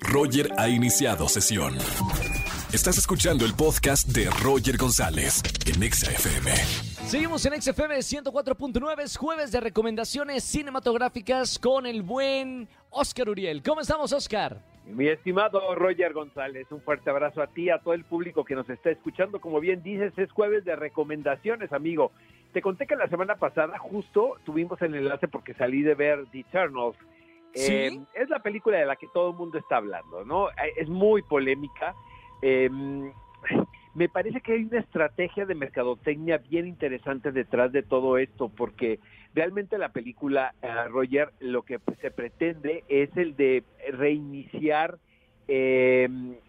Roger ha iniciado sesión. Estás escuchando el podcast de Roger González en Exa FM. Seguimos en XFM 104.9, es jueves de recomendaciones cinematográficas con el buen Oscar Uriel. ¿Cómo estamos, Oscar? Mi estimado Roger González, un fuerte abrazo a ti, a todo el público que nos está escuchando. Como bien dices, es jueves de recomendaciones, amigo. Te conté que la semana pasada justo tuvimos el enlace porque salí de ver The Eternals. Eh, es la película de la que todo el mundo está hablando, ¿no? Eh, Es muy polémica. Eh, me parece que hay una estrategia de mercadotecnia bien interesante detrás de todo esto, porque realmente la película, eh, Roger, lo que se pretende es el de reiniciar, eh,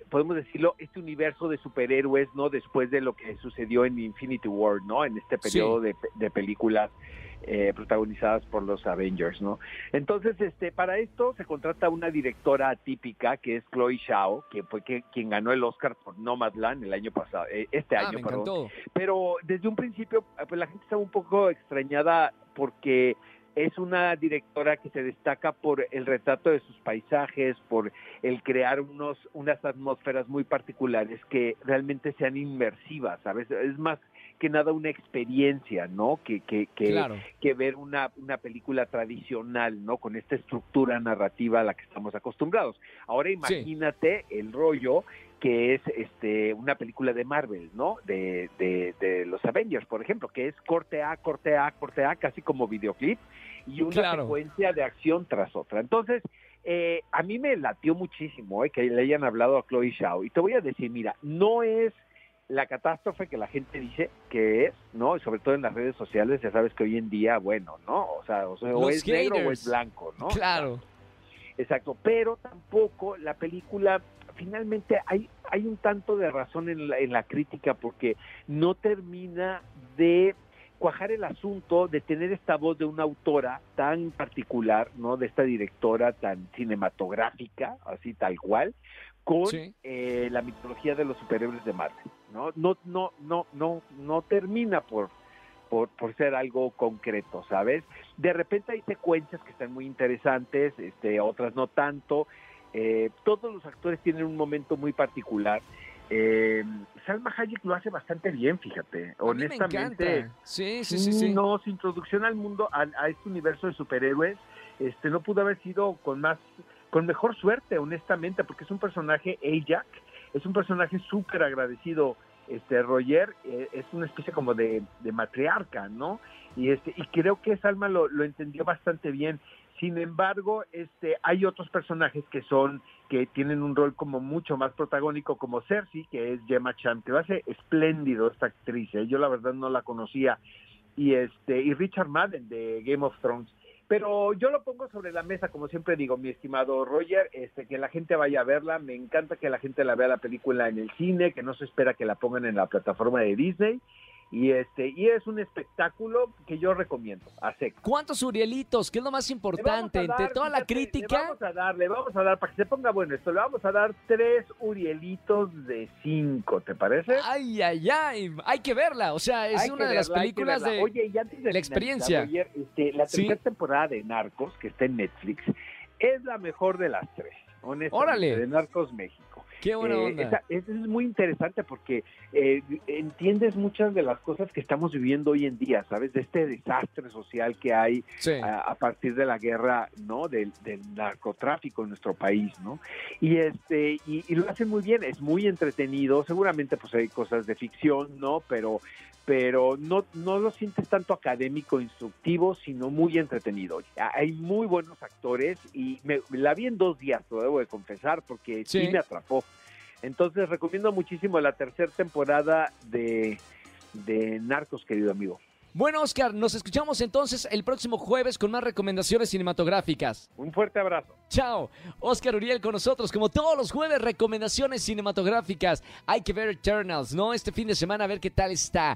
podemos decirlo, este universo de superhéroes, ¿no? Después de lo que sucedió en Infinity War, ¿no? En este periodo de, de películas eh, protagonizadas por los Avengers, ¿no? Entonces, este, para esto se contrata una directora atípica que es Chloe Zhao, que fue que, quien ganó el Oscar por Nomadland el año pasado, eh, este Ah, año, me perdón. encantó. Pero desde un principio, eh, pues la gente estaba un poco extrañada porque es una directora que se destaca por el retrato de sus paisajes, por el crear unos, unas atmósferas muy particulares que realmente sean inmersivas, ¿sabes? Es más que nada una experiencia, ¿no? Que, que, que, Claro. que ver una, una película tradicional, ¿no? Con esta estructura narrativa a la que estamos acostumbrados. Ahora imagínate el rollo que es este una película de Marvel, ¿no? De, de, de los Avengers, por ejemplo, que es corte A, corte A, corte A, casi como videoclip, y una Claro. secuencia de acción tras otra. Entonces, eh, a mí me latió muchísimo eh, que le hayan hablado a Chloe Zhao. Y te voy a decir, mira, no es la catástrofe que la gente dice que es, ¿no? Y sobre todo en las redes sociales, ya sabes que hoy en día, bueno, ¿no? O sea, o, sea, o es negro o es blanco, ¿no? Claro. Exacto, pero tampoco la película, finalmente hay, hay un tanto de razón en la, en la crítica porque no termina de cuajar el asunto de tener esta voz de una autora tan particular, ¿no? De esta directora tan cinematográfica, así tal cual, con Sí. eh, la mitología de los superhéroes de Marvel, ¿no? No, no, no, no, no termina por, por, por ser algo concreto, ¿sabes? De repente hay secuencias que están muy interesantes, este, otras no tanto. Eh, todos los actores tienen un momento muy particular. Eh, Salma Hayek lo hace bastante bien, fíjate. Honestamente. Sí, sí, sí, sí. no, su introducción al mundo, a, a este universo de superhéroes, este, no pudo haber sido con más, con mejor suerte, honestamente, porque es un personaje, Ajax, es un personaje súper agradecido, este, Roger, eh, es una especie como de, matriarca, ¿no? Y este, y creo que Salma lo, lo entendió bastante bien. Sin embargo, este, hay otros personajes que son, que tienen un rol como mucho más protagónico, como Cersei, que es Gemma Chan, que lo hace espléndido esta actriz, ¿eh? yo la verdad no la conocía, y este, y Richard Madden de Game of Thrones. Pero yo lo pongo sobre la mesa, como siempre digo, mi estimado Roger, este, que la gente vaya a verla. Me encanta que la gente la vea la película en el cine, que no se espera que la pongan en la plataforma de Disney. Y este, y es un espectáculo que yo recomiendo, a seco. ¿Cuántos Urielitos? ¿Qué es lo más importante? dar, Entre toda la fíjate, Le crítica. vamos a dar, le vamos a dar, para que se ponga bueno esto, le vamos a dar tres Urielitos de cinco, ¿te parece? Ay, ay, ay. Hay que verla. O sea, es Hay una de las verla, películas de. Oye, y antes de la experiencia. Este, la Sí. tercera temporada de Narcos, que está en Netflix, es la mejor de las tres, honestamente, Órale. de Narcos México. Qué buena Eh, onda. esa- esa es muy interesante porque eh, entiendes muchas de las cosas que estamos viviendo hoy en día, ¿sabes? De este desastre social que hay Sí. a, a partir de la guerra, ¿no? Del, del narcotráfico en nuestro país, ¿no? Y este y, y lo hacen muy bien, es muy entretenido. Seguramente pues hay cosas de ficción, ¿no? Pero pero no no lo sientes tanto académico, instructivo, sino muy entretenido. Hay muy buenos actores y me, la vi en dos días, lo debo de confesar, porque sí, Sí. me atrapó. Entonces recomiendo muchísimo la tercera temporada de, de Narcos, querido amigo. Bueno, Oscar, nos escuchamos entonces el próximo jueves con más recomendaciones cinematográficas. Un fuerte abrazo. Chao. Oscar Uriel con nosotros, como todos los jueves, recomendaciones cinematográficas. Hay que ver Eternals, ¿no? Este fin de semana a ver qué tal está.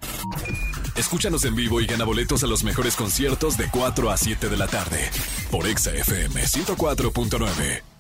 Escúchanos en vivo y gana boletos a los mejores conciertos de 4 a 7 de la tarde por Exa FM 104.9.